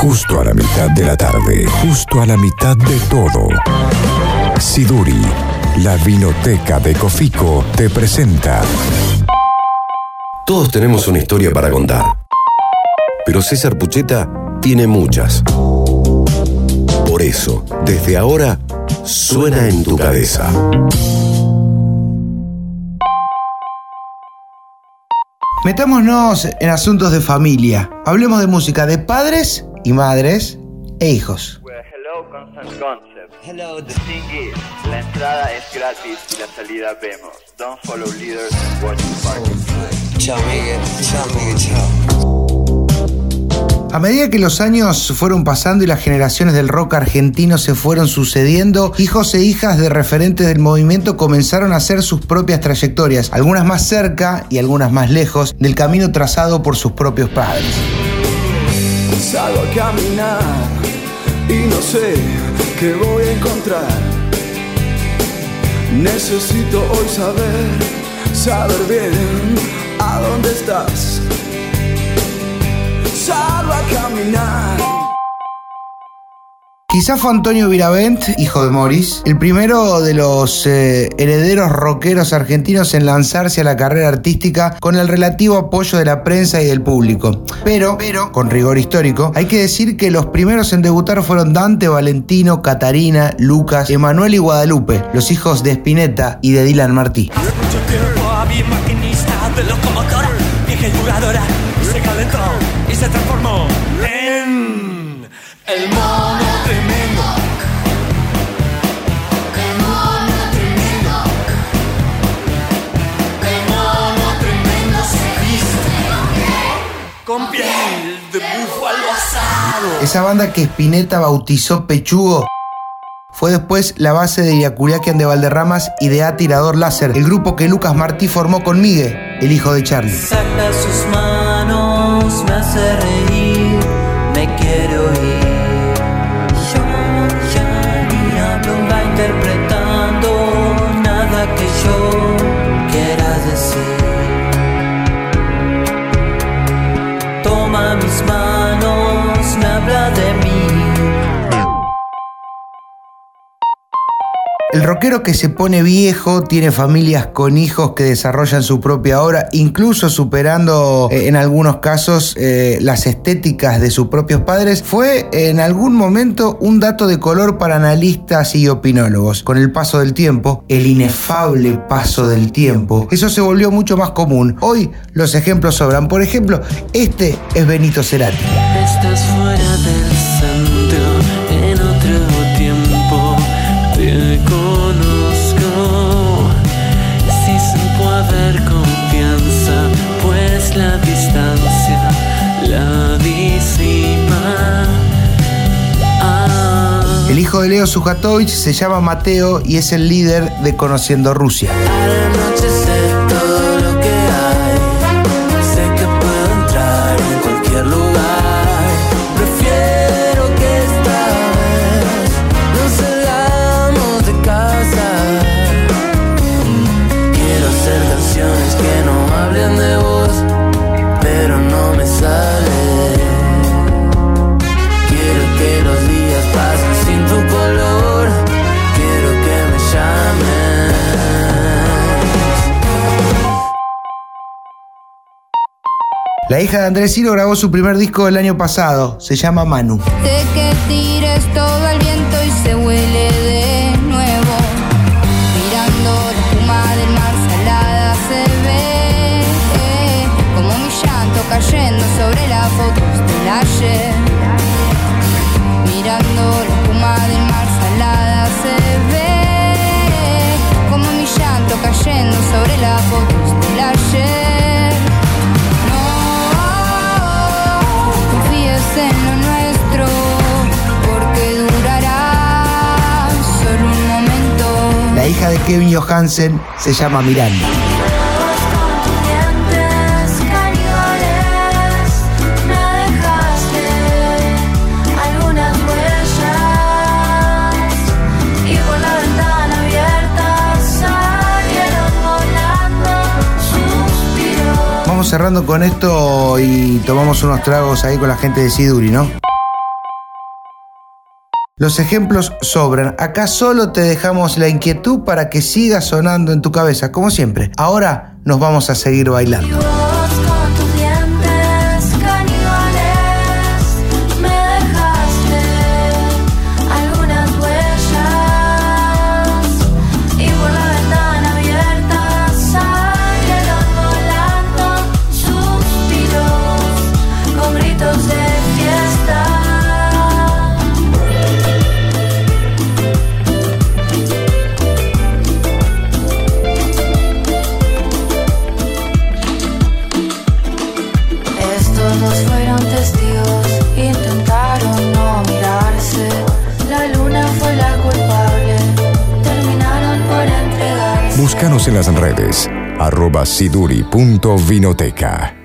Justo a la mitad de la tarde, justo a la mitad de todo. Siduri, la vinoteca de Cofico, te presenta. Todos tenemos una historia para contar. Pero César Pucheta tiene muchas. Por eso, desde ahora, suena en tu cabeza. Metámonos en asuntos de familia. Hablemos de música de padres y madres e hijos. Well, hello, the thing is, la entrada es gratis y la salida vemos. Don't follow leaders and watch the party. Chao, Miguel. Chao, Miguel. Chao. A medida que los años fueron pasando y las generaciones del rock argentino se fueron sucediendo, hijos e hijas de referentes del movimiento comenzaron a hacer sus propias trayectorias, algunas más cerca y algunas más lejos del camino trazado por sus propios padres. Salgo a caminar y no sé qué voy a encontrar. Necesito hoy saber, saber bien a dónde estás. Salgo a caminar. Quizá fue Antonio Viravent, hijo de Morris, el primero de los eh, herederos rockeros argentinos en lanzarse a la carrera artística con el relativo apoyo de la prensa y del público. Pero, pero, con rigor histórico, hay que decir que los primeros en debutar fueron Dante, Valentino, Catarina, Lucas, Emanuel y Guadalupe, los hijos de Spinetta y de Dylan Martí. Y se transformó en el mono Esa banda que Spinetta bautizó Pechugo fue después la base de Iacuriaquian de Valderramas y de A Tirador Láser, el grupo que Lucas Martí formó con Miguel, el hijo de Charlie. Saca sus manos, me reír, de mí. El rockero que se pone viejo tiene familias con hijos que desarrollan su propia obra, incluso superando eh, en algunos casos eh, las estéticas de sus propios padres, fue en algún momento un dato de color para analistas y opinólogos. Con el paso del tiempo, el inefable paso del tiempo, eso se volvió mucho más común. Hoy los ejemplos sobran. Por ejemplo, este es Benito Cerati. Estás fuera hijo de Leo Sujatovich se llama Mateo y es el líder de Conociendo Rusia. La hija de Andrés Ciro grabó su primer disco del año pasado, se llama Manu. Hija de Kevin Johansen se llama Miranda. Vamos cerrando con esto y tomamos unos tragos ahí con la gente de Siduri, ¿no? Los ejemplos sobran. Acá solo te dejamos la inquietud para que siga sonando en tu cabeza, como siempre. Ahora nos vamos a seguir bailando. En las redes, arroba siduri.vinoteca.